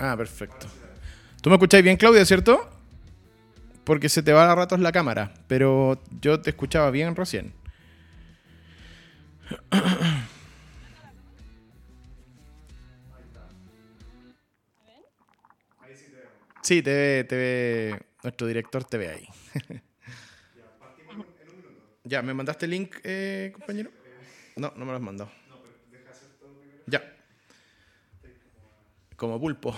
Ah, perfecto. ¿Tú me escucháis bien, Claudia, cierto? Porque se te va a ratos la cámara, pero yo te escuchaba bien recién. Sí, te ve, te ve, nuestro director te ve ahí. ya, ¿me mandaste el link, eh, compañero? No, no me lo has mandado. Ya. Como pulpo.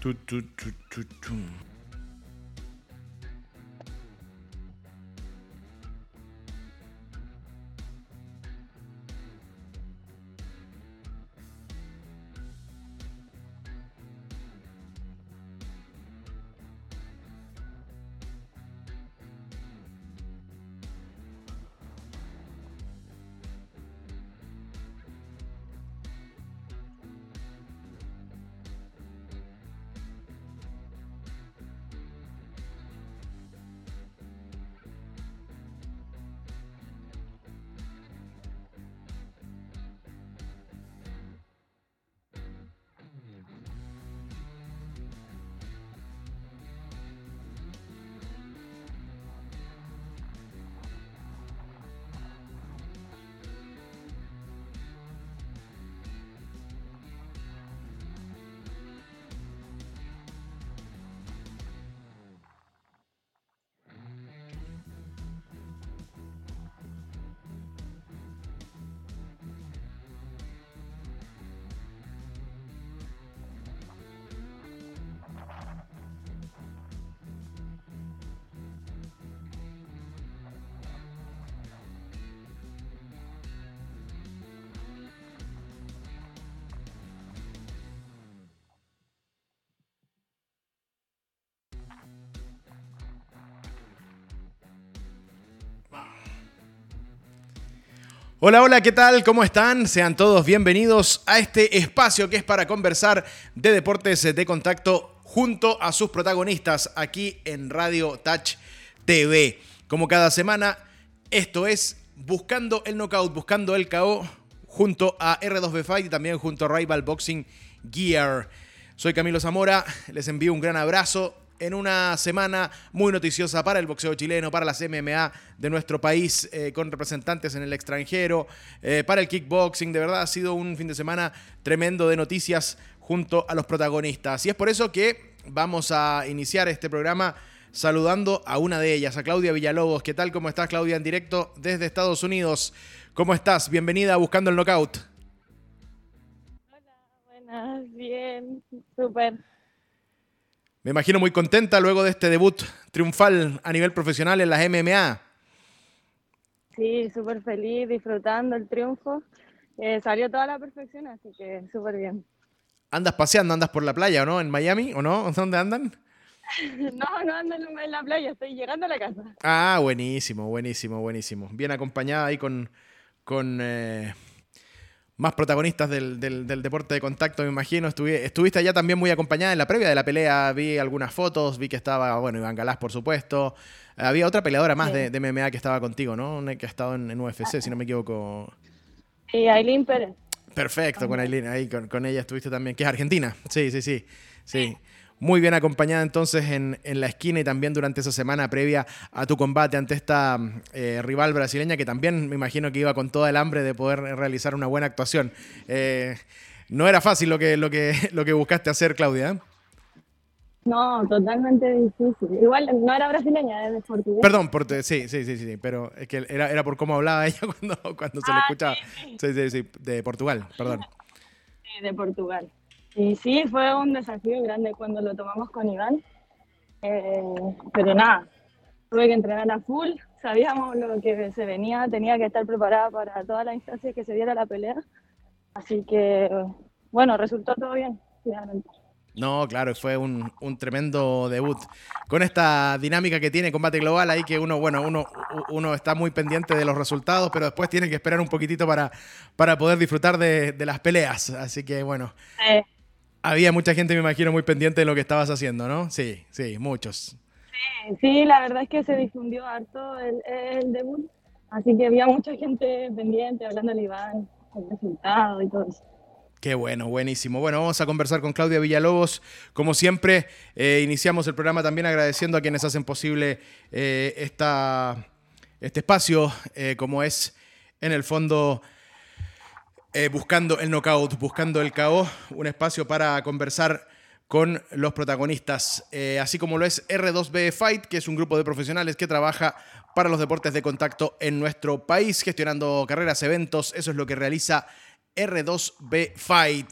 tu, tu, tu, Hola, hola, ¿qué tal? ¿Cómo están? Sean todos bienvenidos a este espacio que es para conversar de deportes de contacto junto a sus protagonistas aquí en Radio Touch TV. Como cada semana, esto es Buscando el Knockout, Buscando el KO junto a R2B Fight y también junto a Rival Boxing Gear. Soy Camilo Zamora, les envío un gran abrazo en una semana muy noticiosa para el boxeo chileno, para las MMA de nuestro país, eh, con representantes en el extranjero, eh, para el kickboxing. De verdad ha sido un fin de semana tremendo de noticias junto a los protagonistas. Y es por eso que vamos a iniciar este programa saludando a una de ellas, a Claudia Villalobos. ¿Qué tal? ¿Cómo estás, Claudia? En directo desde Estados Unidos. ¿Cómo estás? Bienvenida a Buscando el Knockout. Hola, buenas, bien, súper. Me imagino muy contenta luego de este debut triunfal a nivel profesional en las MMA. Sí, súper feliz, disfrutando el triunfo. Eh, salió toda la perfección, así que súper bien. ¿Andas paseando? ¿Andas por la playa o no? ¿En Miami o no? ¿Dónde andan? no, no ando en la playa, estoy llegando a la casa. Ah, buenísimo, buenísimo, buenísimo. Bien acompañada ahí con, con eh, más protagonistas del, deporte de contacto, me imagino. estuviste allá también muy acompañada en la previa de la pelea. Vi algunas fotos, vi que estaba, bueno, Iván Galás, por supuesto. Había otra peleadora más de, MMA que estaba contigo, ¿no? Que ha estado en, UFC, si no me equivoco. Y Aileen Pérez. Perfecto, con Aileen, ahí con, con, ella estuviste también, que es argentina. Sí, sí, sí. Sí muy bien acompañada entonces en, la esquina y también durante esa semana previa a tu combate ante esta eh, rival brasileña que también me imagino que iba con toda el hambre de poder realizar una buena actuación. Eh, no era fácil lo que, lo que, lo que buscaste hacer, Claudia. ¿eh? No, totalmente difícil. Igual no era brasileña, era de portugués. Perdón, sí, sí, sí, sí, pero es que era, era por cómo hablaba ella cuando, cuando se le ah, escuchaba. sí, sí, sí, de Portugal, perdón. Sí, de Portugal. Y sí, fue un desafío grande cuando lo tomamos con Iván. Eh, pero nada, tuve que entrenar a full, sabíamos lo que se venía, tenía que estar preparada para todas las instancias que se diera la pelea. Así que, bueno, resultó todo bien, finalmente. No, claro, fue un, un, tremendo debut. Con esta dinámica que tiene Combate Global, ahí que uno, bueno, uno, uno está muy pendiente de los resultados, pero después tiene que esperar un poquitito para, para poder disfrutar de, de las peleas. Así que, bueno. Eh, había mucha gente, me imagino, muy pendiente de lo que estabas haciendo, ¿no? Sí, sí, muchos. Sí, sí, la verdad es que se difundió harto el, el debut, así que había mucha gente pendiente hablando al Iván, el resultado y todo eso. Qué bueno, buenísimo. Bueno, vamos a conversar con Claudia Villalobos. Como siempre, eh, iniciamos el programa también agradeciendo a quienes hacen posible eh, esta, este espacio, eh, como es en el fondo buscando el knockout, buscando el KO, un espacio para conversar con los protagonistas, así como lo es R2B Fight, que es un grupo de profesionales que trabaja para los deportes de contacto en nuestro país, gestionando carreras, eventos, eso es lo que realiza R2B Fight.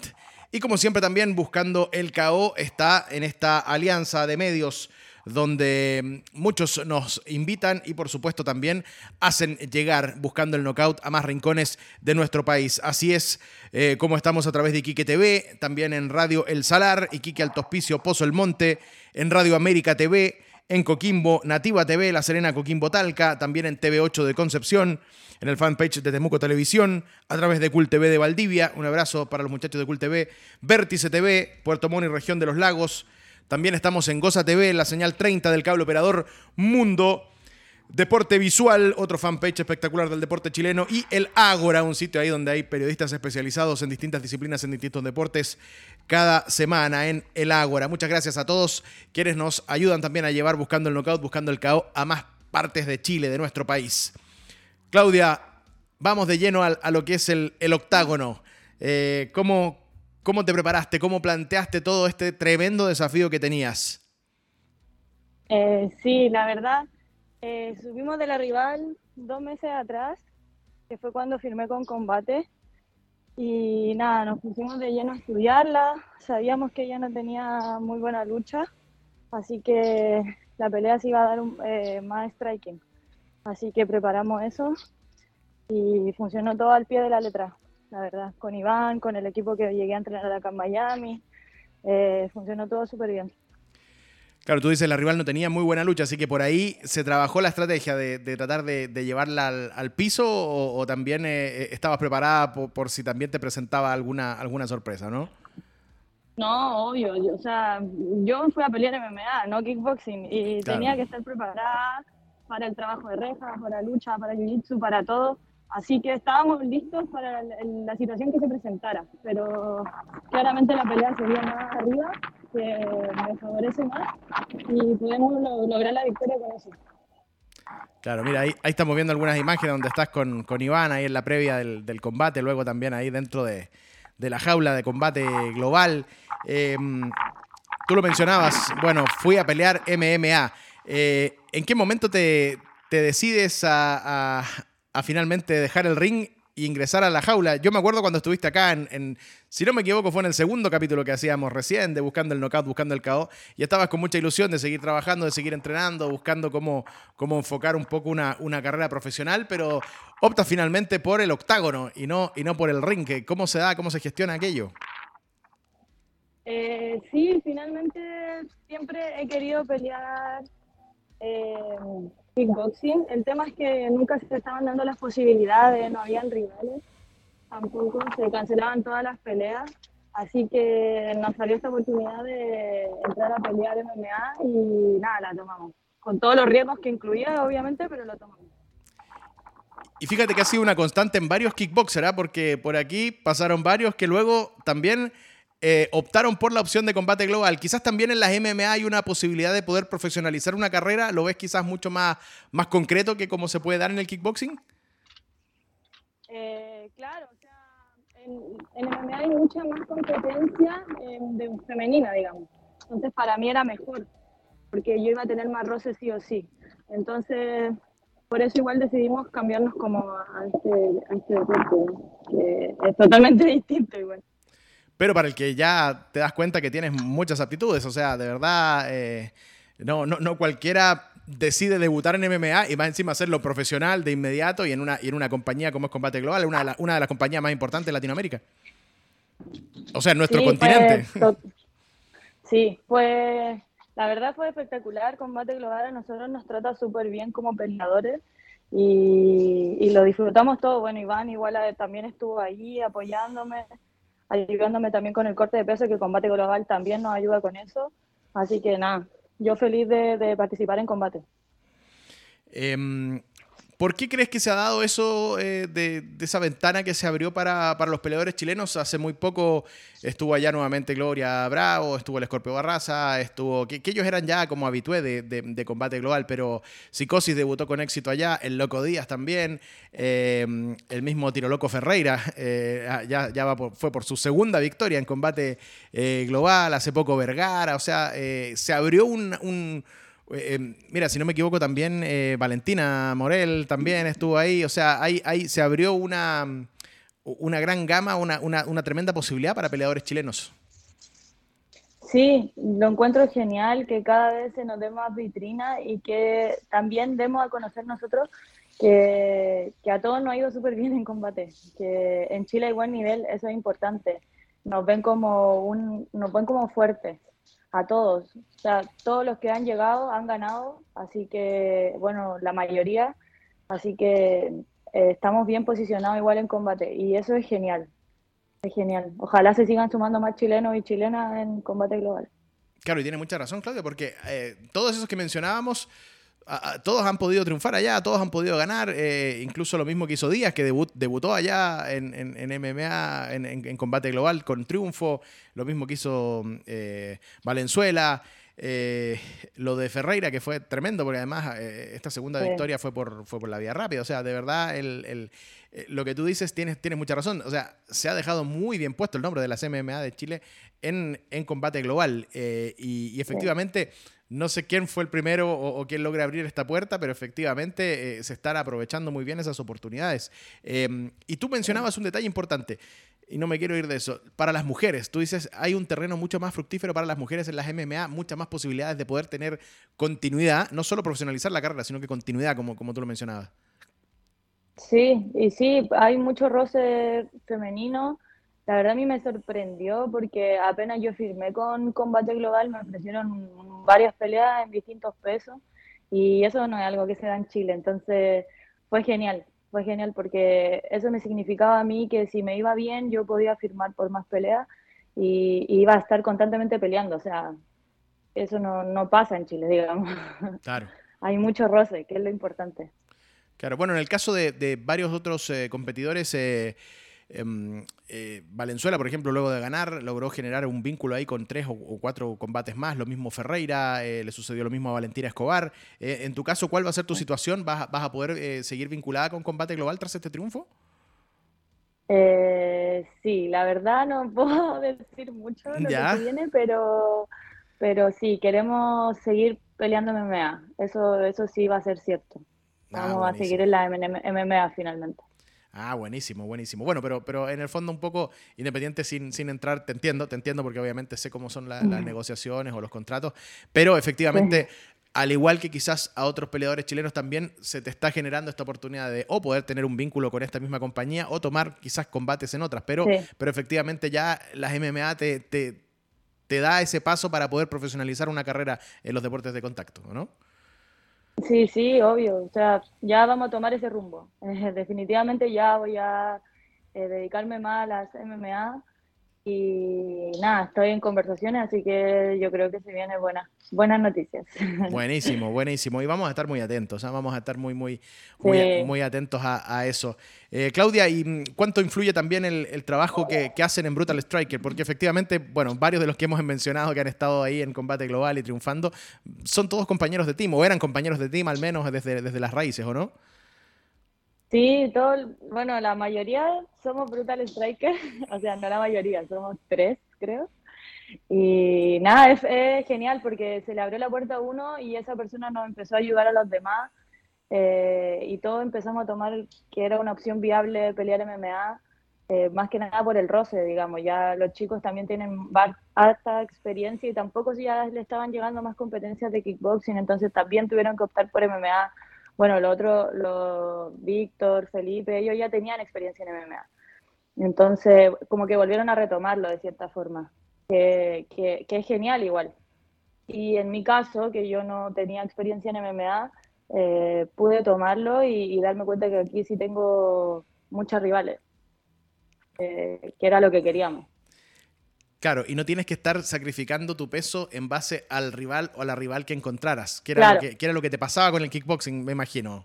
Y como siempre también buscando el KO está en esta alianza de medios donde muchos nos invitan y por supuesto también hacen llegar buscando el knockout a más rincones de nuestro país. Así es eh, como estamos a través de Iquique TV, también en Radio El Salar, Iquique Alto Hospicio, Pozo El Monte, en Radio América TV, en Coquimbo, Nativa TV, La Serena Coquimbo Talca, también en TV8 de Concepción, en el fanpage de Temuco Televisión, a través de Cult TV de Valdivia. Un abrazo para los muchachos de Cult TV. Vértice TV, Puerto Montt y Región de los Lagos. También estamos en Goza TV, la señal 30 del cable operador Mundo. Deporte Visual, otro fanpage espectacular del deporte chileno, y el Ágora, un sitio ahí donde hay periodistas especializados en distintas disciplinas, en distintos deportes, cada semana en el Ágora. Muchas gracias a todos quienes nos ayudan también a llevar buscando el knockout, buscando el KO a más partes de Chile, de nuestro país. Claudia, vamos de lleno a, lo que es el, octágono. Eh, ¿cómo, ¿Cómo te preparaste? ¿Cómo planteaste todo este tremendo desafío que tenías? Eh, sí, la verdad, eh, subimos de la rival dos meses atrás, que fue cuando firmé con Combate. Y nada, nos pusimos de lleno a estudiarla. Sabíamos que ella no tenía muy buena lucha, así que la pelea se iba a dar un, más striking. Así que preparamos eso y funcionó todo al pie de la letra, la verdad. Con Iván, con el equipo que llegué a entrenar acá en Miami, eh, funcionó todo súper bien. Claro, tú dices la rival no tenía muy buena lucha, así que por ahí se trabajó la estrategia de, tratar de, llevarla al, piso o, también eh, eh, estabas preparada por, si también te presentaba alguna, alguna sorpresa, ¿no? No, obvio. o sea, yo fui a pelear MMA, no kickboxing, y tenía que estar preparada para el trabajo de rejas, para lucha, para jiu-jitsu, para todo. Así que estábamos listos para la situación que se presentara, pero claramente la pelea se vio más arriba, que me favorece más y podemos lograr la victoria con eso. Claro, mira, ahí, ahí, estamos viendo algunas imágenes donde estás con, con Iván ahí en la previa del, del, combate, luego también ahí dentro de, de la jaula de combate global. Em, tú lo mencionabas, bueno, fui a pelear MMA. Eh, ¿En qué momento te, decides a, finalmente dejar el ring e ingresar a la jaula? Yo me acuerdo cuando estuviste acá, en, si no me equivoco, fue en el segundo capítulo que hacíamos recién, de Buscando el Knockout, Buscando el KO, y estabas con mucha ilusión de seguir trabajando, de seguir entrenando, buscando cómo, cómo enfocar un poco una, una carrera profesional, pero optas finalmente por el octágono y no, y no por el ring. ¿Cómo se da, cómo se gestiona aquello? Eh, sí, finalmente siempre he querido pelear eh, kickboxing. El tema es que nunca se estaban dando las posibilidades, no habían rivales, tampoco se cancelaban todas las peleas. Así que nos salió esta oportunidad de entrar a pelear MMA y nada, la tomamos. Con todos los riesgos que incluía, obviamente, pero lo tomamos. Y fíjate que ha sido una constante en varios kickboxers, ¿ah? porque por aquí pasaron varios que luego también eh, optaron por la opción de combate global. Quizás también en las MMA hay una posibilidad de poder profesionalizar una carrera. ¿Lo ves quizás mucho más, más concreto que como se puede dar en el kickboxing? Eh, claro, o sea, en, MMA hay mucha más competencia de femenina, digamos. Entonces para mí era mejor, porque yo iba a tener más roces sí o sí. Entonces, por eso igual decidimos cambiarnos como a este, a este deporte, que es totalmente distinto igual pero para el que ya te das cuenta que tienes muchas aptitudes, o sea, de verdad, eh, no, no, no cualquiera decide debutar en MMA y va encima hacerlo profesional de inmediato y en una, y en una compañía como es Combate Global, una de, una de las compañías más importantes de Latinoamérica. O sea, en nuestro continente. sí, pues la verdad fue espectacular. Combate Global a nosotros nos trata súper bien como peleadores y, y, lo disfrutamos todo. Bueno, Iván igual también estuvo ahí apoyándome ayudándome también con el corte de peso, que el combate global también nos ayuda con eso. Así que nada, yo feliz de, participar en combate. Em, ¿Por qué crees que se ha dado eso eh, de, esa ventana que se abrió para, los peleadores chilenos? Hace muy poco estuvo allá nuevamente Gloria Bravo, estuvo el Escorpio Barraza, estuvo. Que, ellos eran ya como habitué de, combate global, pero Psicosis debutó con éxito allá, el Loco Díaz también, eh, el mismo Tiro Loco Ferreira, eh, ya, ya fue por su segunda victoria en combate global, hace poco Vergara, o sea, se abrió un eh, em, mira, si no me equivoco, también eh, Valentina Morel también estuvo ahí. O sea, ahí, ahí se abrió una, una gran gama, una, una, tremenda posibilidad para peleadores chilenos. Sí, lo encuentro genial que cada vez se nos dé más vitrina y que también demos a conocer nosotros que, que a todos nos ha ido súper bien en combate, que en Chile hay buen nivel, eso es importante. Nos ven como un, nos ven como fuertes a todos. O sea, todos los que han llegado han ganado, así que, bueno, la mayoría. Así que eh, estamos bien posicionados igual en combate y eso es genial. Es genial. Ojalá se sigan sumando más chilenos y chilenas en combate global. Claro, y tiene mucha razón, Claudia, porque eh, todos esos que mencionábamos todos han podido triunfar allá, todos han podido ganar, eh, incluso lo mismo que hizo Díaz, que debutó allá en, MMA, en, combate global con triunfo, lo mismo que hizo eh, Valenzuela, eh, lo de Ferreira, que fue tremendo, porque además esta segunda victoria fue por, fue por la vía rápida, o sea, de verdad el, lo que tú dices tienes, tienes mucha razón, o sea, se ha dejado muy bien puesto el nombre de las MMA de Chile en, combate global y, efectivamente... No sé quién fue el primero o, quién logra abrir esta puerta, pero efectivamente eh, se están aprovechando muy bien esas oportunidades. Em, y tú mencionabas un detalle importante, y no me quiero ir de eso. Para las mujeres, tú dices, hay un terreno mucho más fructífero para las mujeres en las MMA, muchas más posibilidades de poder tener continuidad, no solo profesionalizar la carrera, sino que continuidad, como, como tú lo mencionabas. Sí, y sí, hay mucho roce femenino la verdad a mí me sorprendió porque apenas yo firmé con Combate Global me ofrecieron varias peleas en distintos pesos y eso no es algo que se da en Chile, entonces fue genial, fue genial porque eso me significaba a mí que si me iba bien yo podía firmar por más peleas y, iba a estar constantemente peleando, o sea, eso no, pasa en Chile, digamos. Claro. Hay mucho roce, que es lo importante. Claro, bueno, en el caso de, varios otros eh, competidores... Eh, eh, Valenzuela, por ejemplo, luego de ganar, logró generar un vínculo ahí con tres o, cuatro combates más. Lo mismo Ferreira, eh, le sucedió lo mismo a Valentina Escobar. Eh, en tu caso, ¿cuál va a ser tu situación? ¿Vas, a poder seguir vinculada con Combate Global tras este triunfo? sí, la verdad no puedo decir mucho lo que viene, pero, pero sí, queremos seguir peleando MMA. Eso, eso sí va a ser cierto. Ah, Vamos a seguir en la MMA finalmente. Ah, buenísimo, buenísimo. Bueno, pero, pero en el fondo un poco independiente sin, sin entrar, te entiendo, te entiendo porque obviamente sé cómo son las negociaciones o los contratos, pero efectivamente, al igual que quizás a otros peleadores chilenos también se te está generando esta oportunidad de o poder tener un vínculo con esta misma compañía o tomar quizás combates en otras, pero, pero efectivamente ya las MMA te, te, te da ese paso para poder profesionalizar una carrera en los deportes de contacto, ¿no? Sí, sí, obvio. O sea, ya vamos a tomar ese rumbo. definitivamente ya voy a eh, dedicarme más a las MMA y nada, estoy en conversaciones, así que yo creo que se vienen buenas, buenas noticias. Buenísimo, buenísimo. Y vamos a estar muy atentos, ¿ah? vamos a estar muy, muy, muy, muy atentos a, eso. Eh, Claudia, ¿y cuánto influye también el, trabajo que, hacen en Brutal Striker? Porque efectivamente, bueno, varios de los que hemos mencionado que han estado ahí en combate global y triunfando, son todos compañeros de team, o eran compañeros de team al menos desde, desde las raíces, ¿o no? Sí, todo, bueno, la mayoría somos Brutal Striker, o sea, no la mayoría, somos tres, creo. Y nada, es, genial porque se le abrió la puerta a uno y esa persona nos empezó a ayudar a los demás eh, y todos empezamos a tomar que era una opción viable pelear MMA, eh, más que nada por el roce, digamos. Ya los chicos también tienen alta experiencia y tampoco si ya le estaban llegando más competencias de kickboxing, entonces también tuvieron que optar por MMA bueno, lo otro, lo, Víctor, Felipe, ellos ya tenían experiencia en MMA. Entonces, como que volvieron a retomarlo de cierta forma, que, es genial igual. Y en mi caso, que yo no tenía experiencia en MMA, eh, pude tomarlo y, darme cuenta que aquí sí tengo muchas rivales, eh, que era lo que queríamos. Claro, y no tienes que estar sacrificando tu peso en base al rival o a la rival que encontraras, que era, lo, que, era lo que te pasaba con el kickboxing, me imagino.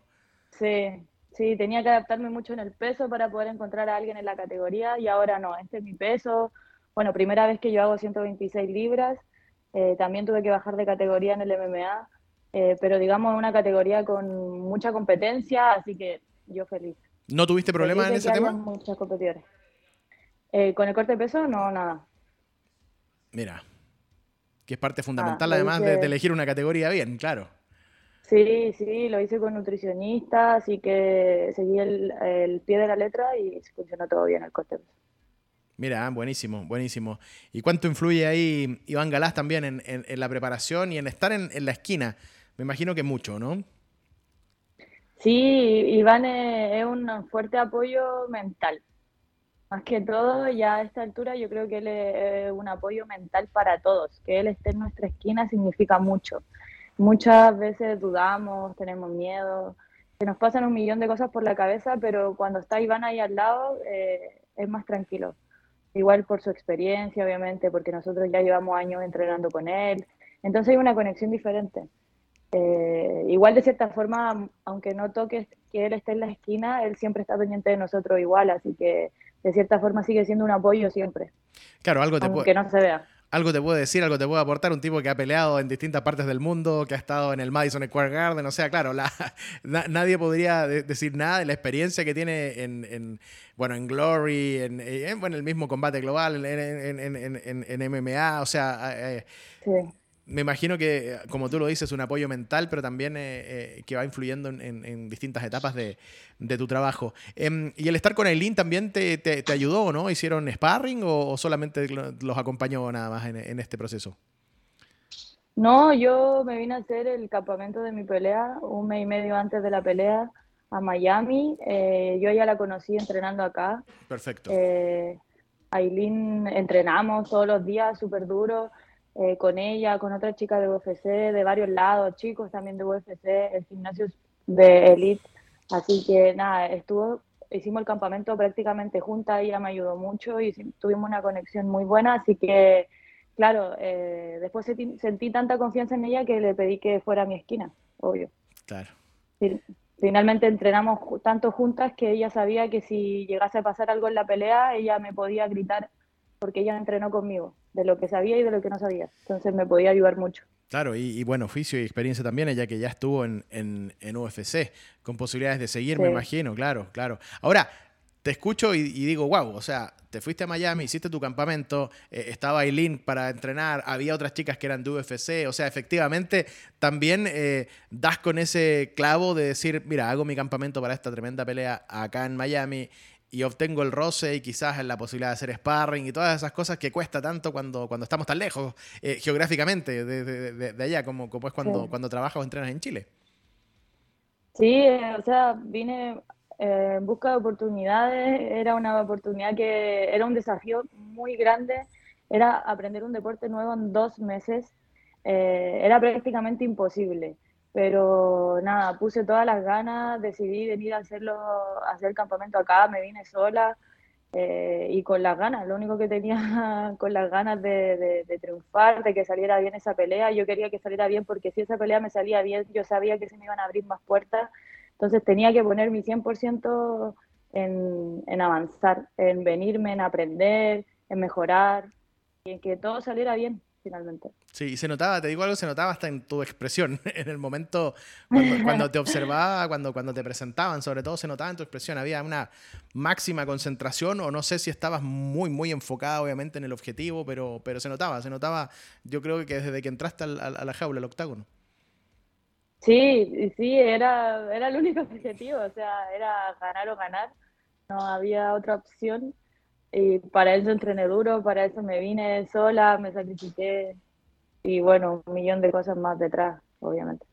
Sí, sí, tenía que adaptarme mucho en el peso para poder encontrar a alguien en la categoría y ahora no, este es mi peso. Bueno, primera vez que yo hago 126 libras, eh, también tuve que bajar de categoría en el MMA, eh, pero digamos una categoría con mucha competencia, así que yo feliz. ¿No tuviste problemas en ese tema? Muchas competidores. Eh, con el corte de peso, no, nada. Mira, que es parte fundamental ah, además de, elegir una categoría bien, claro. Sí, sí, lo hice con nutricionistas, así que seguí el, pie de la letra y funcionó todo bien el corte. Mira, buenísimo, buenísimo. ¿Y cuánto influye ahí Iván Galás también en, la preparación y en estar en, la esquina? Me imagino que mucho, ¿no? Sí, Iván es un fuerte apoyo mental. Más que todo, ya a esta altura yo creo que él es un apoyo mental para todos. Que él esté en nuestra esquina significa mucho. Muchas veces dudamos, tenemos miedo, se nos pasan un millón de cosas por la cabeza, pero cuando está Iván ahí al lado eh, es más tranquilo. Igual por su experiencia, obviamente, porque nosotros ya llevamos años entrenando con él. Entonces hay una conexión diferente. Eh, igual de cierta forma, aunque no toque que él esté en la esquina, él siempre está pendiente de nosotros igual, así que de cierta forma sigue siendo un apoyo siempre. Claro, algo te aunque no se vea. Algo te puede decir, algo te puede aportar, un tipo que ha peleado en distintas partes del mundo, que ha estado en el Madison Square Garden, o sea, claro, la, nadie podría decir nada de la experiencia que tiene en, bueno, en Glory, en, en, el mismo combate global, en, MMA, o sea, eh, sí me imagino que, como tú lo dices, un apoyo mental, pero también eh, eh, que va influyendo en, distintas etapas de, tu trabajo. Em, ¿Y el estar con Eileen también te, te, ayudó, no? ¿Hicieron sparring o, solamente los acompañó nada más en, este proceso? No, yo me vine a hacer el campamento de mi pelea un mes y medio antes de la pelea a Miami. Eh, yo ya la conocí entrenando acá. Perfecto. Aileen entrenamos todos los días, súper duro. Eh, con ella, con otra chica de UFC, de varios lados, chicos también de UFC, el gimnasio de Elite. Así que nada, estuvo, hicimos el campamento prácticamente juntas, ella me ayudó mucho y tuvimos una conexión muy buena, así que claro, eh, después sentí, tanta confianza en ella que le pedí que fuera a mi esquina, obvio. Claro. Finalmente entrenamos tanto juntas que ella sabía que si llegase a pasar algo en la pelea, ella me podía gritar porque ella entrenó conmigo, de lo que sabía y de lo que no sabía. Entonces me podía ayudar mucho. Claro, y, bueno, oficio y experiencia también, ella que ya estuvo en, en, UFC, con posibilidades de seguir, me imagino, claro, claro. Ahora, te escucho y, digo, wow, o sea, te fuiste a Miami, hiciste tu campamento, eh, estaba Eileen para entrenar, había otras chicas que eran de UFC, o sea, efectivamente también eh, das con ese clavo de decir, mira, hago mi campamento para esta tremenda pelea acá en Miami y obtengo el roce y quizás la posibilidad de hacer sparring y todas esas cosas que cuesta tanto cuando, cuando estamos tan lejos eh, geográficamente de, allá, como, como es cuando, cuando trabajas o entrenas en Chile. Sí, eh, o sea, vine eh, en busca de oportunidades, era una oportunidad que era un desafío muy grande, era aprender un deporte nuevo en dos meses, era prácticamente imposible pero nada, puse todas las ganas, decidí venir a hacerlo, a hacer el campamento acá, me vine sola eh, y con las ganas, lo único que tenía con las ganas de, triunfar, de que saliera bien esa pelea, yo quería que saliera bien porque si esa pelea me salía bien, yo sabía que se me iban a abrir más puertas, entonces tenía que poner mi 100% en, en avanzar, en venirme, en aprender, en mejorar y en que todo saliera bien finalmente. Sí, se notaba, te digo algo, se notaba hasta en tu expresión, en el momento cuando, te observaba, cuando, cuando te presentaban, sobre todo se notaba en tu expresión, había una máxima concentración o no sé si estabas muy, muy enfocada obviamente en el objetivo, pero, pero se notaba, se notaba, yo creo que desde que entraste a la jaula, al octágono. Sí, sí, era, era el único objetivo, o sea, era ganar o ganar, no había otra opción y para eso entrené duro, para eso me vine sola, me sacrifiqué y bueno, un millón de cosas más detrás, obviamente.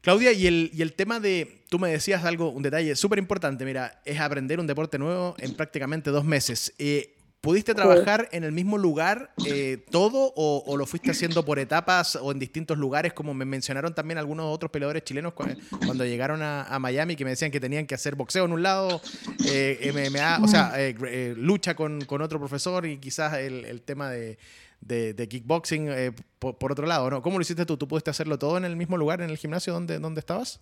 Claudia, y el, y el tema de, tú me decías algo, un detalle súper importante, mira, es aprender un deporte nuevo en prácticamente dos meses. Eh, ¿Pudiste trabajar en el mismo lugar eh, todo o, lo fuiste haciendo por etapas o en distintos lugares, como me mencionaron también algunos otros peleadores chilenos cuando, llegaron a, Miami, que me decían que tenían que hacer boxeo en un lado, eh, MMA, o sea, eh, lucha con, otro profesor y quizás el, tema de, kickboxing por, otro lado, ¿no? ¿Cómo lo hiciste tú? ¿Tú pudiste hacerlo todo en el mismo lugar, en el gimnasio donde, donde estabas?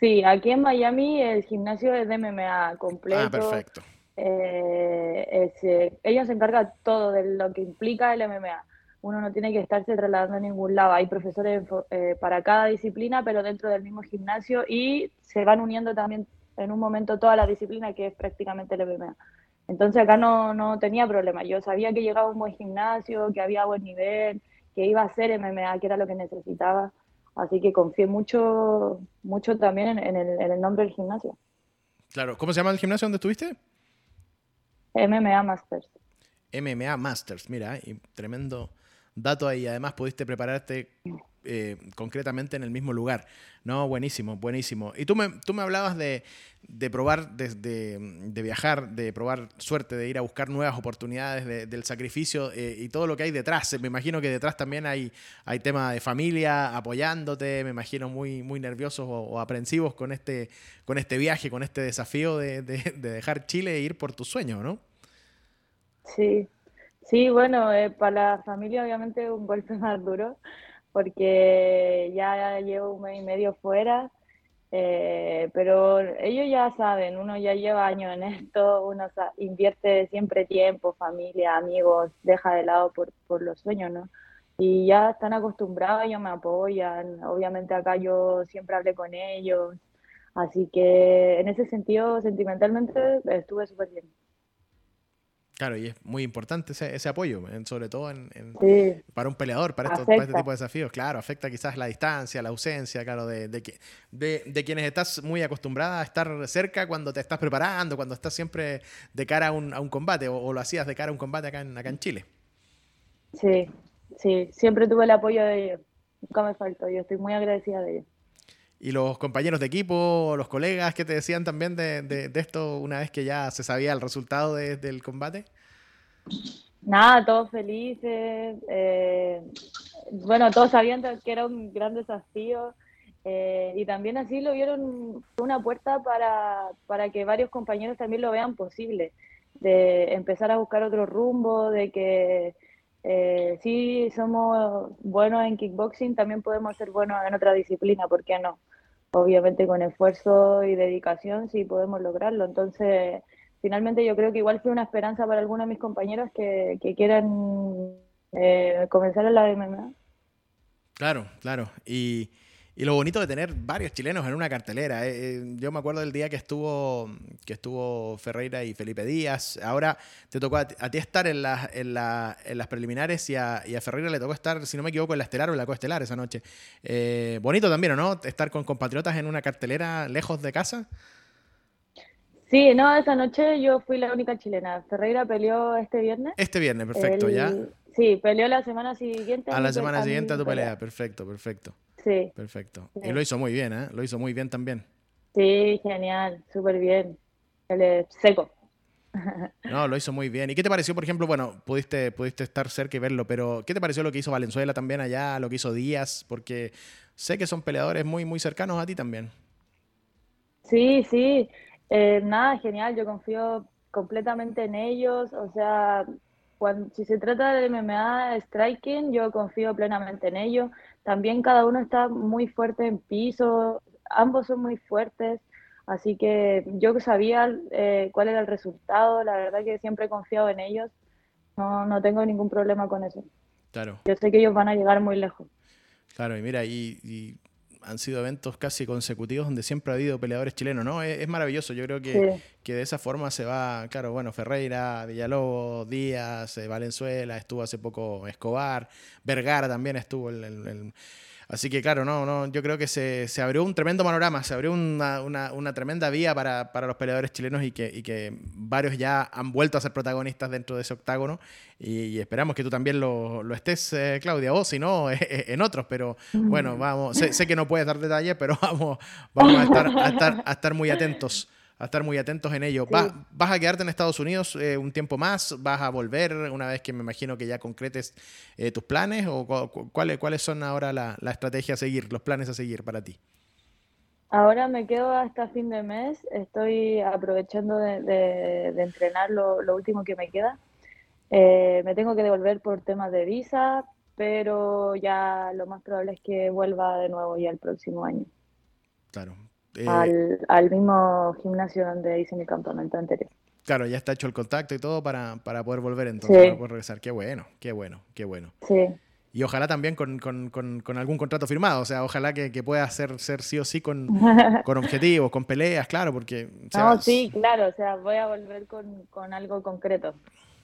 Sí, aquí en Miami el gimnasio es de MMA completo. Ah, perfecto. Eh, eh, ella se encarga todo de lo que implica el MMA. Uno no tiene que estarse trasladando a ningún lado. Hay profesores eh, para cada disciplina, pero dentro del mismo gimnasio y se van uniendo también en un momento toda la disciplina que es prácticamente el MMA. Entonces acá no, no tenía problema. Yo sabía que llegaba un buen gimnasio, que había buen nivel, que iba a ser MMA, que era lo que necesitaba. Así que confié mucho, mucho también en, el, nombre del gimnasio. Claro, ¿cómo se llama el gimnasio donde estuviste? MMA Masters. MMA Masters, mira, y tremendo dato ahí. Además, pudiste prepararte eh, concretamente en el mismo lugar. No, buenísimo, buenísimo. Y tú me, tú me hablabas de, probar, de, de, viajar, de probar suerte, de ir a buscar nuevas oportunidades, del sacrificio eh, y todo lo que hay detrás. Me imagino que detrás también hay, hay tema de familia apoyándote, me imagino muy, muy nerviosos o, aprensivos con este, con este viaje, con este desafío de, dejar Chile e ir por tu sueño, ¿no? Sí, sí, bueno, eh, para la familia obviamente un golpe más duro porque ya llevo un mes y medio fuera, eh, pero ellos ya saben, uno ya lleva años en esto, uno invierte siempre tiempo, familia, amigos, deja de lado por, por los sueños, ¿no? Y ya están acostumbrados, ellos me apoyan, obviamente acá yo siempre hablé con ellos, así que en ese sentido, sentimentalmente, estuve súper bien. Claro, y es muy importante ese, ese apoyo, sobre todo en, para un peleador, para, este tipo de desafíos. Claro, afecta quizás la distancia, la ausencia, claro, de, de, de, quienes estás muy acostumbrada a estar cerca cuando te estás preparando, cuando estás siempre de cara a un, a un combate, o, lo hacías de cara a un combate acá en, acá en Chile. Sí, sí, siempre tuve el apoyo de ellos. Nunca me faltó, yo estoy muy agradecida de ellos. ¿Y los compañeros de equipo, los colegas que te decían también de, de, esto una vez que ya se sabía el resultado del combate? Nada, todos felices. Eh, bueno, todos sabían que era un gran desafío. Eh, y también así lo vieron una puerta para, para que varios compañeros también lo vean posible, de empezar a buscar otro rumbo, de que eh, si somos buenos en kickboxing, también podemos ser buenos en otra disciplina, ¿por qué no? Obviamente con esfuerzo y dedicación sí podemos lograrlo. Entonces, finalmente yo creo que igual fue una esperanza para algunos de mis compañeros que, quieran eh, comenzar en la MMA. Claro, claro. Y y lo bonito de tener varios chilenos en una cartelera. Eh, eh, yo me acuerdo del día que estuvo, que estuvo Ferreira y Felipe Díaz. Ahora te tocó a, ti estar en, las en, las preliminares y a, Ferreira le tocó estar, si no me equivoco, en la estelar o en la coestelar esa noche. Eh, bonito también, ¿no? Estar con compatriotas en una cartelera lejos de casa. Sí, no, esa noche yo fui la única chilena. Ferreira peleó este viernes. Este viernes, perfecto, ya. Sí, peleó la semana siguiente. A la semana siguiente a tu pelea, perfecto, perfecto. Sí. Perfecto. Y lo hizo muy bien, ¿eh? Lo hizo muy bien también. Sí, genial, súper bien. Él es seco. No, lo hizo muy bien. ¿Y qué te pareció, por ejemplo, bueno, pudiste, pudiste estar cerca y verlo, pero ¿qué te pareció lo que hizo Valenzuela también allá, lo que hizo Díaz? Porque sé que son peleadores muy, muy cercanos a ti también. Sí, sí. Eh, nada, genial. Yo confío completamente en ellos. O sea, cuando, si se trata de MMA striking, yo confío plenamente en ellos. También cada uno está muy fuerte en piso, ambos son muy fuertes, así que yo sabía eh, cuál era el resultado, la verdad que siempre he confiado en ellos, no, no tengo ningún problema con eso. Claro. Yo sé que ellos van a llegar muy lejos. Claro, y mira, y han sido eventos casi consecutivos donde siempre ha habido peleadores chilenos, ¿no? Es, maravilloso, yo creo que, que, de esa forma se va, claro, bueno, Ferreira, Villalobos, Díaz, eh, Valenzuela, estuvo hace poco Escobar, Vergara también estuvo el Así que claro, no, no, yo creo que se, se abrió un tremendo panorama, se abrió una, una, una tremenda vía para, para, los peleadores chilenos y que, y que, varios ya han vuelto a ser protagonistas dentro de ese octágono. Y, esperamos que tú también lo, lo estés, eh, Claudia, o si no, en otros, pero bueno, vamos, sé, sé, que no puedes dar detalles, pero vamos, vamos a, estar, a, estar, a estar muy atentos a estar muy atentos en ello. ¿Vas, ¿Vas, a quedarte en Estados Unidos eh, un tiempo más? ¿Vas a volver una vez que me imagino que ya concretes eh, tus planes? ¿O cuáles, cuáles son ahora la, la, estrategia a seguir, los planes a seguir para ti? Ahora me quedo hasta fin de mes. Estoy aprovechando de, de, entrenar lo, lo, último que me queda. Eh, me tengo que devolver por temas de visa, pero ya lo más probable es que vuelva de nuevo ya el próximo año. Claro, eh, al, mismo gimnasio donde hice mi campamento anterior. Claro, ya está hecho el contacto y todo para, para poder volver entonces, para poder regresar. Qué bueno, qué bueno, qué bueno. Sí. Y ojalá también con, con, con, algún contrato firmado, o sea, ojalá que, que pueda ser, ser sí o sí con, con objetivos, con peleas, claro, porque... no, sí, claro, o sea, voy a volver con, algo concreto.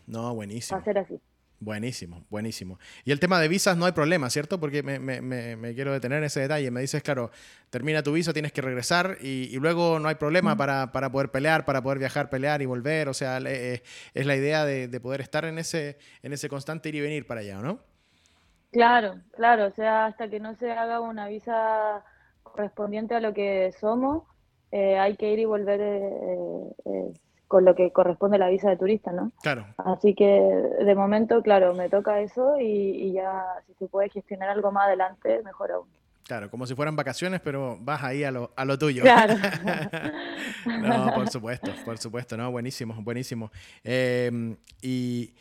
No, buenísimo. Va a ser así. Buenísimo, buenísimo. Y el tema de visas no hay problema, ¿cierto? Porque me, me, me, quiero detener en ese detalle. Me dices, claro, termina tu visa, tienes que regresar y, luego no hay problema para, para, poder pelear, para poder viajar, pelear y volver. O sea, eh, es la idea de, de, poder estar en ese, en ese constante ir y venir para allá, ¿no? Claro, claro. O sea, hasta que no se haga una visa correspondiente a lo que somos, eh, hay que ir y volver eh, con lo que corresponde la visa de turista, ¿no? Claro. Así que de momento, claro, me toca eso y, ya si se puede gestionar algo más adelante, mejor aún. Claro, como si fueran vacaciones, pero vas ahí a lo, a lo tuyo. Claro. no, por supuesto, por supuesto, no, buenísimo, buenísimo. Eh, y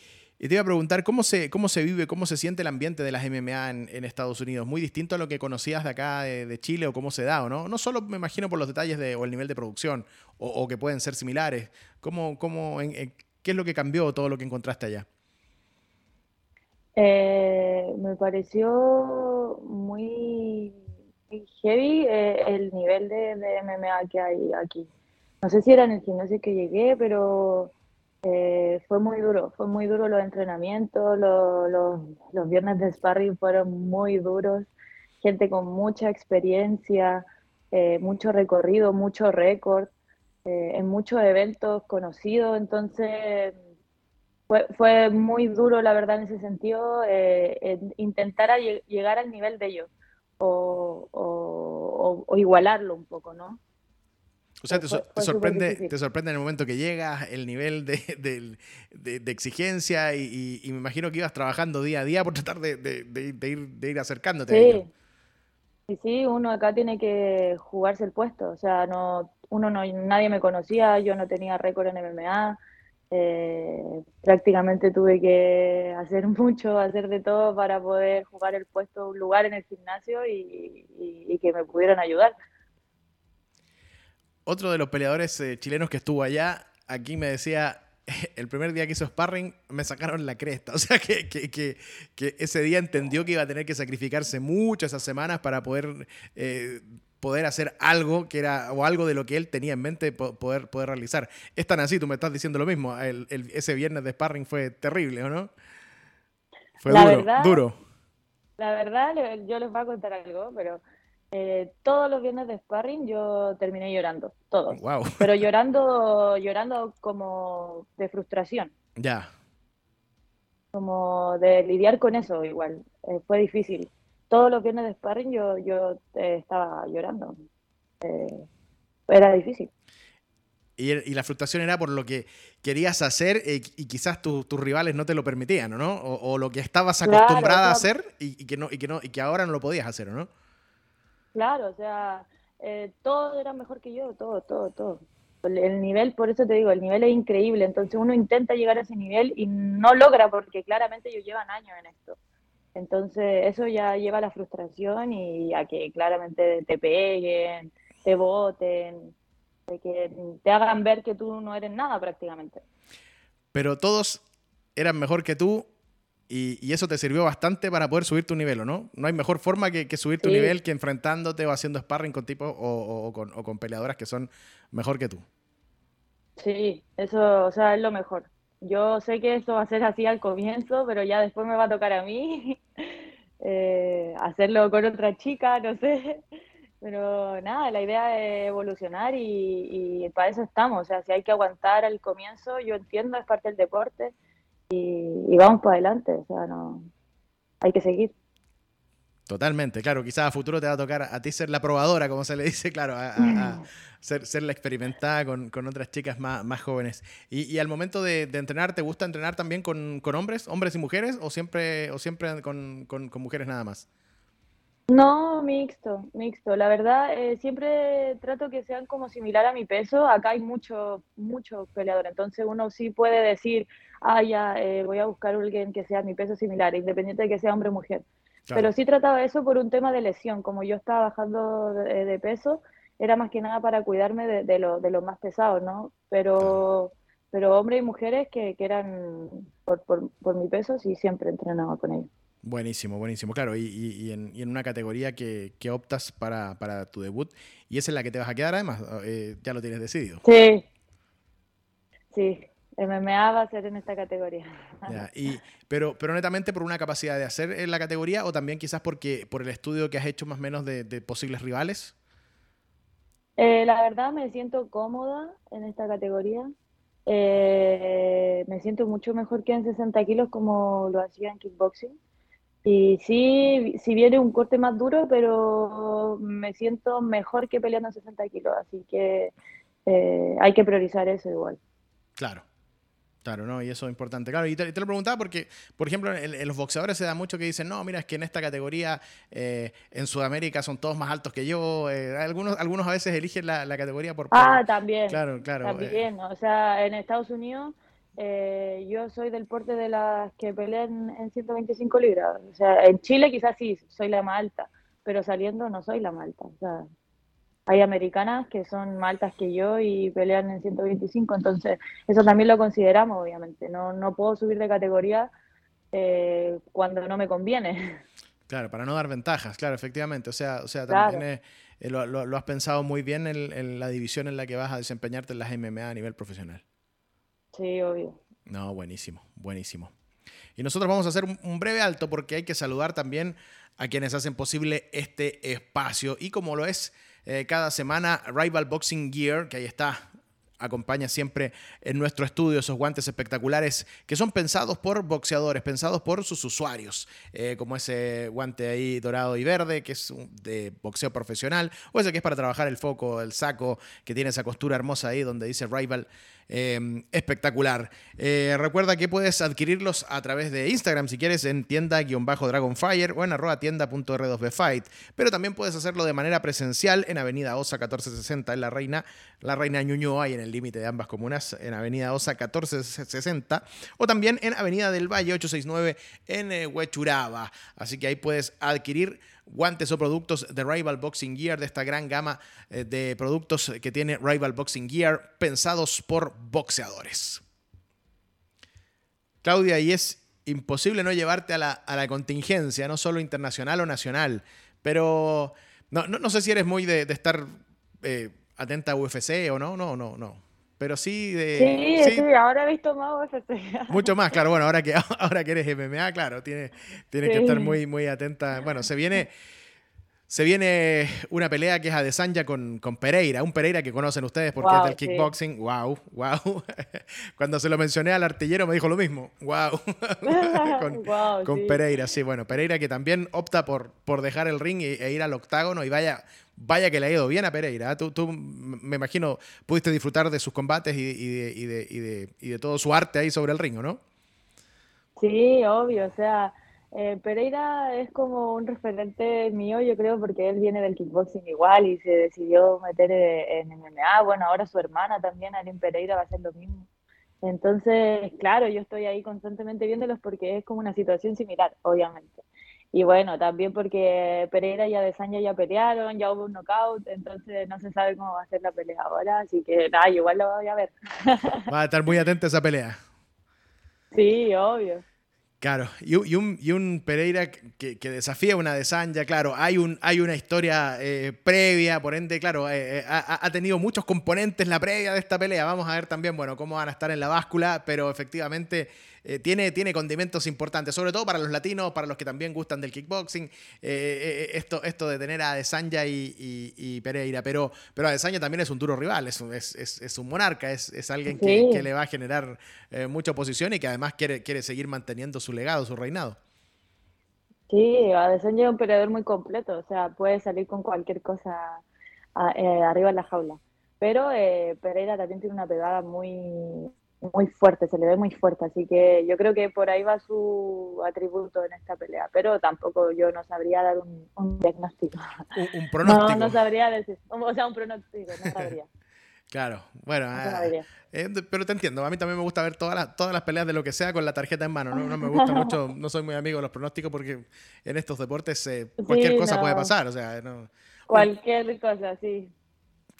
y te iba a preguntar cómo se, cómo se vive, cómo se siente el ambiente de las MMA en, Estados Unidos. Muy distinto a lo que conocías de acá de, Chile o cómo se da, ¿o no? No solo me imagino por los detalles de, o el nivel de producción, o, que pueden ser similares. ¿Cómo, cómo, ¿Qué es lo que cambió todo lo que encontraste allá? Eh, me pareció muy, heavy eh, el nivel de, de MMA que hay aquí. No sé si era en el gimnasio que llegué, pero eh, fue muy duro, fue muy duro los entrenamientos, los, viernes de sparring fueron muy duros, gente con mucha experiencia, eh, mucho recorrido, mucho récord, eh, en muchos eventos conocidos, entonces fue, fue, muy duro la verdad en ese sentido, intentar llegar al nivel de ellos o, o igualarlo un poco, ¿no? O sea, te, sorprende, te sorprende en el momento que llegas el nivel de, exigencia y, me imagino que ibas trabajando día a día por tratar de, ir, de ir acercándote. Sí. sí, sí, uno acá tiene que jugarse el puesto. O sea, no, uno no, nadie me conocía, yo no tenía récord en MMA. Eh, prácticamente tuve que hacer mucho, hacer de todo para poder jugar el puesto, un lugar en el gimnasio y que me pudieran ayudar otro de los peleadores eh, chilenos que estuvo allá, aquí me decía, el primer día que hizo sparring me sacaron la cresta. O sea que, que, ese día entendió que iba a tener que sacrificarse muchas esas semanas para poder, eh, poder hacer algo que era, o algo de lo que él tenía en mente poder, poder realizar. Es tan así, tú me estás diciendo lo mismo. ese viernes de sparring fue terrible, ¿o no? Fue duro, duro. La verdad, yo les voy a contar algo, pero eh, todos los viernes de sparring yo terminé llorando, todos. Pero llorando, llorando como de frustración. Ya. Como de lidiar con eso igual. Eh, fue difícil. Todos los viernes de sparring yo, yo eh, estaba llorando. era difícil. Y, la frustración era por lo que querías hacer y quizás tus rivales no te lo permitían, ¿no? O, lo que estabas acostumbrada a hacer y, que no, y, que no, y que ahora no lo podías hacer, ¿no? Claro, o sea, eh, todo era mejor que yo, todo, todo, todo. El, nivel, por eso te digo, el nivel es increíble. Entonces uno intenta llegar a ese nivel y no logra porque claramente ellos llevan años en esto. Entonces eso ya lleva a la frustración y a que claramente te peguen, te voten, que te hagan ver que tú no eres nada prácticamente. Pero todos eran mejor que tú y, eso te sirvió bastante para poder subir tu nivel, ¿o no? No hay mejor forma que, subir tu nivel que enfrentándote o haciendo sparring con tipos o, con, peleadoras que son mejor que tú. Sí, eso, o sea, es lo mejor. Yo sé que eso va a ser así al comienzo, pero ya después me va a tocar a mí eh, hacerlo con otra chica, no sé. Pero nada, la idea es evolucionar y, y para eso estamos. O sea, si hay que aguantar al comienzo, yo entiendo, es parte del deporte y, vamos para adelante, o sea, no hay que seguir. Totalmente, claro. Quizás a futuro te va a tocar a ti ser la probadora, como se le dice, claro, a, ser, ser, la experimentada con, con otras chicas más, más jóvenes. Y, y, al momento de, de, entrenar, ¿te gusta entrenar también con, con, hombres, hombres y mujeres, o siempre, o siempre con, con mujeres nada más? No, mixto, mixto. La verdad, eh, siempre trato que sean como similar a mi peso. Acá hay mucho, mucho peleador, entonces uno sí puede decir, ah, ya, eh, voy a buscar a alguien que sea mi peso similar, independiente de que sea hombre o mujer. Claro. Pero sí trataba eso por un tema de lesión. Como yo estaba bajando de, de peso, era más que nada para cuidarme de, de lo, de lo más pesado, ¿no? Pero, pero hombres y mujeres que, que eran por, por, por mi peso, sí siempre entrenaba con ellos. Buenísimo, buenísimo. Claro, y, y, y, en, y en, una categoría que, que optas para, para, tu debut, y esa es la que te vas a quedar además, eh, ya lo tienes decidido. Sí, sí, MMA va a ser en esta categoría. Ya, y, pero, pero netamente por una capacidad de hacer en la categoría o también quizás porque por el estudio que has hecho más o menos de, de posibles rivales. Eh, la verdad me siento cómoda en esta categoría. Eh, me siento mucho mejor que en 60 kilos como lo hacía en kickboxing. Y sí, si viene un corte más duro, pero me siento mejor que peleando en 60 kilos, así que eh, hay que priorizar eso igual. Claro. Claro, ¿no? Y eso es importante. Claro, y te, te lo preguntaba porque, por ejemplo, en, en, los boxeadores se da mucho que dicen, no, mira, es que en esta categoría eh, en Sudamérica son todos más altos que yo. Eh, algunos, algunos a veces eligen la, la categoría por, por, Ah, también. Claro, claro. eh. También, o sea, en Estados Unidos eh, yo soy del porte de las que pelean en 125 libras. O sea, en Chile quizás sí, soy la más alta, pero saliendo no soy la más alta. O sea, hay americanas que son más altas que yo y pelean en 125, entonces eso también lo consideramos, obviamente. No, no puedo subir de categoría eh, cuando no me conviene. Claro, para no dar ventajas, claro, efectivamente. O sea, o sea también claro. eh, lo, lo, lo, has pensado muy bien en, en la división en la que vas a desempeñarte en las MMA a nivel profesional. No, buenísimo, buenísimo. Y nosotros vamos a hacer un breve alto porque hay que saludar también a quienes hacen posible este espacio. Y como lo es eh, cada semana, Rival Boxing Gear, que ahí está, acompaña siempre en nuestro estudio esos guantes espectaculares que son pensados por boxeadores, pensados por sus usuarios, eh, como ese guante ahí dorado y verde que es de boxeo profesional, o ese que es para trabajar el foco, el saco, que tiene esa costura hermosa ahí donde dice Rival eh, espectacular. Eh, recuerda que puedes adquirirlos a través de Instagram si quieres en tienda-dragonfire o en arroba tienda.r2bfight, pero también puedes hacerlo de manera presencial en Avenida Osa 1460 en La Reina, La Reina Ñuñoa y en el límite de ambas comunas en Avenida Osa 1460 o también en Avenida del Valle 869 en eh, Huechuraba. Así que ahí puedes adquirir guantes o productos de Rival Boxing Gear, de esta gran gama eh, de productos que tiene Rival Boxing Gear, pensados por boxeadores. Claudia, y es imposible no llevarte a la, a la contingencia, no solo internacional o nacional, pero no, no, no sé si eres muy de, de estar eh, atenta a UFC o no, no, no, no pero sí de... Sí, sí, sí, ahora he visto más UFC. Mucho más, claro, bueno, ahora que, ahora que eres MMA, claro, tienes, sí. que estar muy, muy atenta. Bueno, se viene... Se viene una pelea que es Adesanya con, con Pereira, un Pereira que conocen ustedes porque wow, es del kickboxing. Sí. Wow, wow. Cuando se lo mencioné al artillero me dijo lo mismo. Wow. con, wow, con sí. Pereira, sí, bueno, Pereira que también opta por, por dejar el ring e, e ir al octágono y vaya, vaya que le ha ido bien a Pereira. ¿eh? Tú, tú, me imagino, pudiste disfrutar de sus combates y, de, y, de, y, de, y de todo su arte ahí sobre el ring, ¿no? Sí, obvio. O sea, eh, Pereira es como un referente mío, yo creo, porque él viene del kickboxing igual y se decidió meter en MMA. Bueno, ahora su hermana también, Aline Pereira, va a hacer lo mismo. Entonces, claro, yo estoy ahí constantemente viéndolos porque es como una situación similar, obviamente. Y bueno, también porque Pereira y Adesanya ya pelearon, ya hubo un knockout, entonces no se sabe cómo va a ser la pelea ahora, así que nada, igual lo voy a ver. Va a estar muy atento a esa pelea. Sí, obvio. Claro, y, y, un, y un Pereira que, que, desafía una de Sanja, claro, hay, un, hay una historia eh, previa, por ende, claro, eh, eh, ha, ha, tenido muchos componentes la previa de esta pelea. Vamos a ver también, bueno, cómo van a estar en la báscula, pero efectivamente tiene, tiene condimentos importantes, sobre todo para los latinos, para los que también gustan del kickboxing, esto, esto de tener a Adesanya y, y, Pereira, pero, pero Adesanya también es un duro rival, es, es, es, es un monarca, es, es alguien que, sí. que, le va a generar mucha oposición y que además quiere, quiere seguir manteniendo su legado, su reinado. Sí, Adesanya llega un peleador muy completo, o sea, puede salir con cualquier cosa eh, arriba en la jaula. Pero eh, Pereira también tiene una pegada muy, muy fuerte, se le ve muy fuerte, así que yo creo que por ahí va su atributo en esta pelea, pero tampoco yo no sabría dar un, diagnóstico. Un, pronóstico. No, no sabría decir, o sea, un pronóstico, no sabría. Claro, bueno, ah, eh, pero te entiendo, a mí también me gusta ver todas las, todas las peleas de lo que sea con la tarjeta en mano, no, me gusta mucho, no soy muy amigo de los pronósticos porque en estos deportes eh, cualquier cosa puede pasar, o sea, no, Cualquier cosa, sí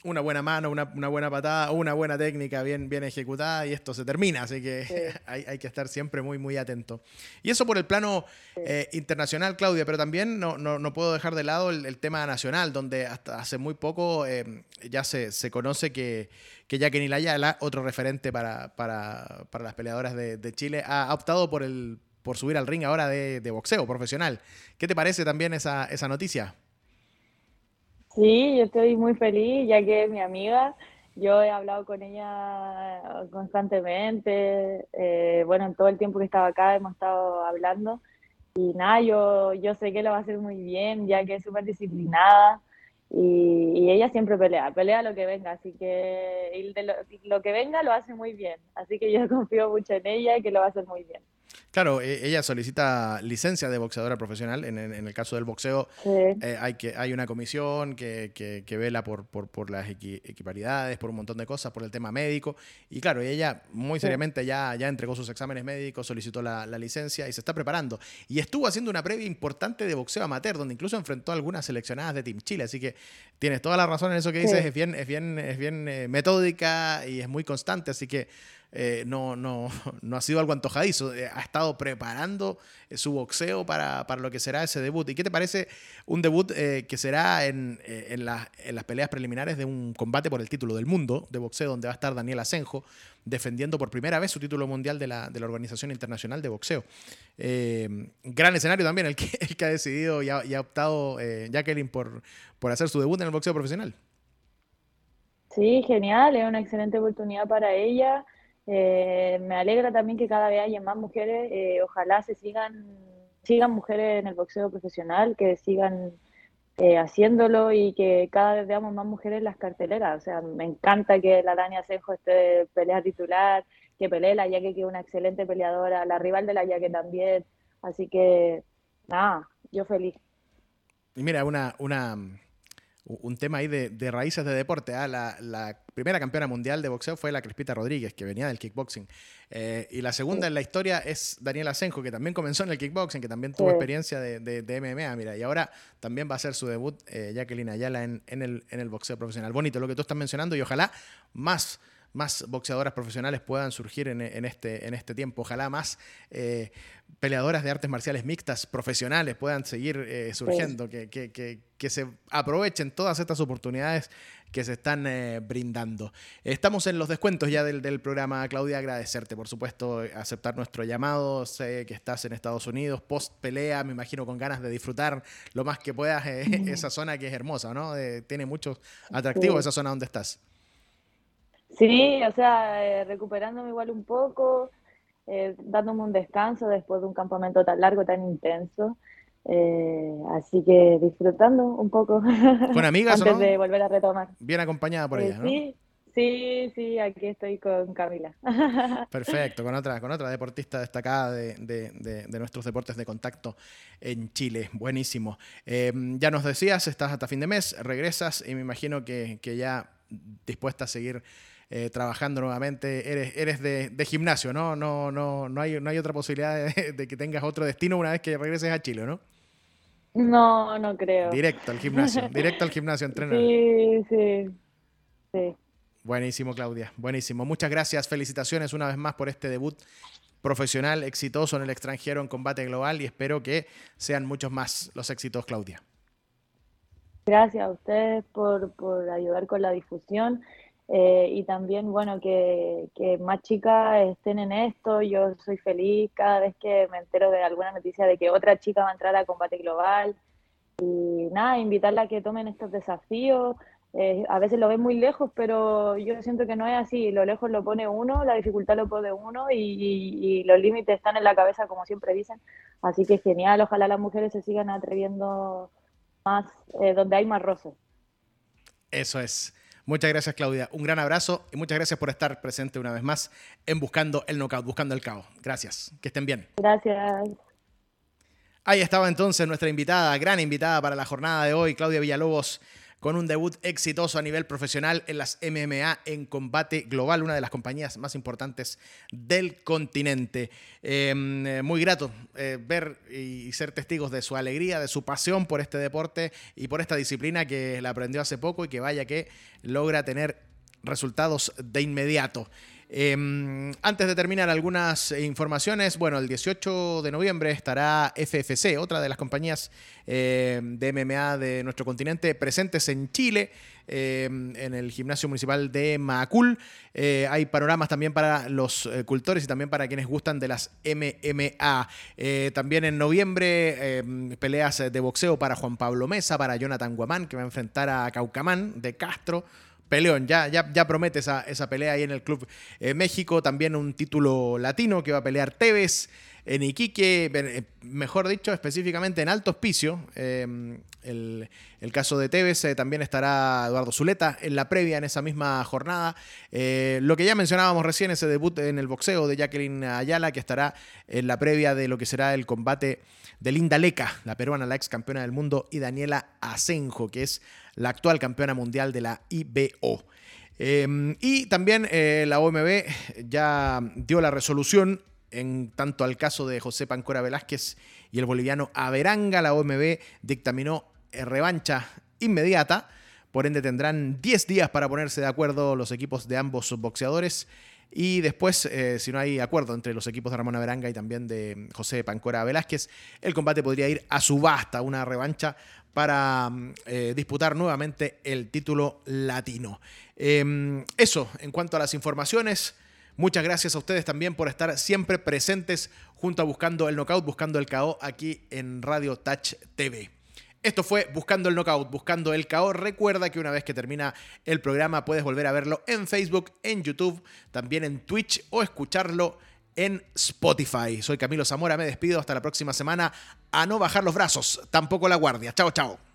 una buena mano, una, buena patada, una buena técnica bien, bien ejecutada y esto se termina, así que hay, que estar siempre muy, muy atento. Y eso por el plano eh, internacional, Claudia, pero también no, no, puedo dejar de lado el, tema nacional, donde hasta hace muy poco eh, ya se, se, conoce que, que Jacqueline Layala, otro referente para, para, para las peleadoras de, de, Chile, ha optado por, el, por subir al ring ahora de, de boxeo profesional. ¿Qué te parece también esa, esa noticia? Sí, yo estoy muy feliz, ya que es mi amiga. Yo he hablado con ella constantemente. Eh, bueno, en todo el tiempo que estaba acá hemos estado hablando. Y nada, yo, yo sé que lo va a hacer muy bien, ya que es súper disciplinada. Y, ella siempre pelea, pelea lo que venga. Así que lo, lo que venga lo hace muy bien. Así que yo confío mucho en ella y que lo va a hacer muy bien. Claro, e, ella solicita licencia de boxeadora profesional. En, el caso del boxeo, eh, hay, que, hay una comisión que, que, vela por, por, por las equiparidades, por un montón de cosas, por el tema médico. Y claro, ella muy seriamente ya, ya entregó sus exámenes médicos, solicitó la, licencia y se está preparando. Y estuvo haciendo una previa importante de boxeo amateur, donde incluso enfrentó a algunas seleccionadas de Team Chile. Así que tienes toda la razón en eso que dices. Es bien, es bien, es bien eh, metódica y es muy constante. Así que eh, no, no, no ha sido algo antojadizo, eh, ha estado preparando eh, su boxeo para, lo que será ese debut. ¿Y qué te parece un debut que será en, en, las peleas preliminares de un combate por el título del mundo de boxeo, donde va a estar Daniel Asenjo defendiendo por primera vez su título mundial de la, de la Organización Internacional de Boxeo? gran escenario también el que, el que ha decidido y ha, y ha optado Jacqueline por, por hacer su debut en el boxeo profesional. Sí, genial, es una excelente oportunidad para ella. Eh, me alegra también que cada vez haya más mujeres, eh, ojalá se sigan, sigan mujeres en el boxeo profesional, que sigan eh, haciéndolo y que cada vez veamos más mujeres en las carteleras. O sea, me encanta que la Dani Asenjo esté pelea titular, que pelee la Yaque, que es una excelente peleadora, la rival de la Yaque también. Así que, nada, yo feliz. Y mira, una, una, un tema ahí de, raíces de deporte. ¿ah? La, primera campeona mundial de boxeo fue la Crespita Rodríguez, que venía del kickboxing. Eh, y la segunda en la historia es Daniela Asenjo, que también comenzó en el kickboxing, que también tuvo experiencia de, de, MMA, mira. Y ahora también va a hacer su debut eh, Jacqueline Ayala en, en, el, en el boxeo profesional. Bonito lo que tú estás mencionando y ojalá más más boxeadoras profesionales puedan surgir en, este, en este tiempo. Ojalá más eh, peleadoras de artes marciales mixtas profesionales puedan seguir eh, surgiendo, que, que, que, se aprovechen todas estas oportunidades que se están eh, brindando. Estamos en los descuentos ya del, del, programa, Claudia, agradecerte, por supuesto, aceptar nuestro llamado. Sé que estás en Estados Unidos, post pelea, me imagino con ganas de disfrutar lo más que puedas esa zona que es hermosa, ¿no? tiene muchos atractivos esa zona donde estás. Sí, o sea, eh, recuperándome igual un poco, eh, dándome un descanso después de un campamento tan largo, tan intenso. Eh, así que disfrutando un poco. ¿Con amigas Antes de volver a retomar. Bien acompañada por ella, ¿no? Sí, sí, sí, aquí estoy con Camila. Perfecto, con otra, con otra deportista destacada de, de, de, nuestros deportes de contacto en Chile. Buenísimo. ya nos decías, estás hasta fin de mes, regresas y me imagino que, que ya dispuesta a seguir eh, trabajando nuevamente, eres, eres de, gimnasio, ¿no? No, no, no, hay, no hay otra posibilidad de, que tengas otro destino una vez que regreses a Chile, ¿no? No, no creo. Directo al gimnasio, directo al gimnasio entrenar. Sí, sí, sí. Buenísimo, Claudia, buenísimo. Muchas gracias, felicitaciones una vez más por este debut profesional exitoso en el extranjero en combate global y espero que sean muchos más los éxitos, Claudia. Gracias a ustedes por, por ayudar con la difusión eh, y también, bueno, que, más chicas estén en esto. Yo soy feliz cada vez que me entero de alguna noticia de que otra chica va a entrar a combate global. Y nada, invitarla a que tomen estos desafíos. eh, a veces lo ves muy lejos, pero yo siento que no es así. Lo lejos lo pone uno, la dificultad lo pone uno y, los límites están en la cabeza, como siempre dicen. Así que genial, ojalá las mujeres se sigan atreviendo más eh, donde hay más roce. Eso es. Muchas gracias, Claudia. Un gran abrazo y muchas gracias por estar presente una vez más en Buscando el Knockout, Buscando el Caos. Gracias. Que estén bien. Gracias. Ahí estaba entonces nuestra invitada, gran invitada para la jornada de hoy, Claudia Villalobos con un debut exitoso a nivel profesional en las MMA en combate global, una de las compañías más importantes del continente. Em, eh, muy grato eh, ver y ser testigos de su alegría, de su pasión por este deporte y por esta disciplina que la aprendió hace poco y que vaya que logra tener resultados de inmediato. Em, antes de terminar, algunas informaciones. Bueno, el 18 de noviembre estará FFC, otra de las compañías em, de MMA de nuestro continente, presentes en Chile. Em, en el gimnasio municipal de Macul. Eh, hay panoramas también para los eh, cultores y también para quienes gustan de las MMA. Eh, también en noviembre, peleas de boxeo para Juan Pablo Mesa, para Jonathan Guamán, que va a enfrentar a Caucamán de Castro peleón. Ya, ya, ya promete esa, esa, pelea ahí en el Club eh, México. También un título latino que va a pelear Tevez en Iquique, eh, mejor dicho, específicamente en Alto Hospicio. Em, el, caso de Tevez eh, también estará Eduardo Zuleta en la previa en esa misma jornada. lo que ya mencionábamos recién, ese debut en el boxeo de Jacqueline Ayala, que estará en la previa de lo que será el combate de Linda Leca, la peruana, la ex campeona del mundo, y Daniela Asenjo, que es la actual campeona mundial de la IBO. Em, y también eh, la OMB ya dio la resolución en tanto al caso de José Pancora Velázquez y el boliviano Averanga. La OMB dictaminó revancha inmediata. Por ende, tendrán 10 días para ponerse de acuerdo los equipos de ambos boxeadores. Y después, eh, si no hay acuerdo entre los equipos de Ramón Averanga y también de José Pancora Velázquez, el combate podría ir a subasta, una revancha para mm, eh, disputar nuevamente el título latino. Em, eso, en cuanto a las informaciones, muchas gracias a ustedes también por estar siempre presentes junto a Buscando el Knockout, Buscando el KO aquí en Radio Touch TV. Esto fue Buscando el Knockout, Buscando el KO. Recuerda que una vez que termina el programa puedes volver a verlo en Facebook, en YouTube, también en Twitch o escucharlo en Spotify. Soy Camilo Zamora, me despido hasta la próxima semana. A no bajar los brazos, tampoco la guardia. Chao, chao.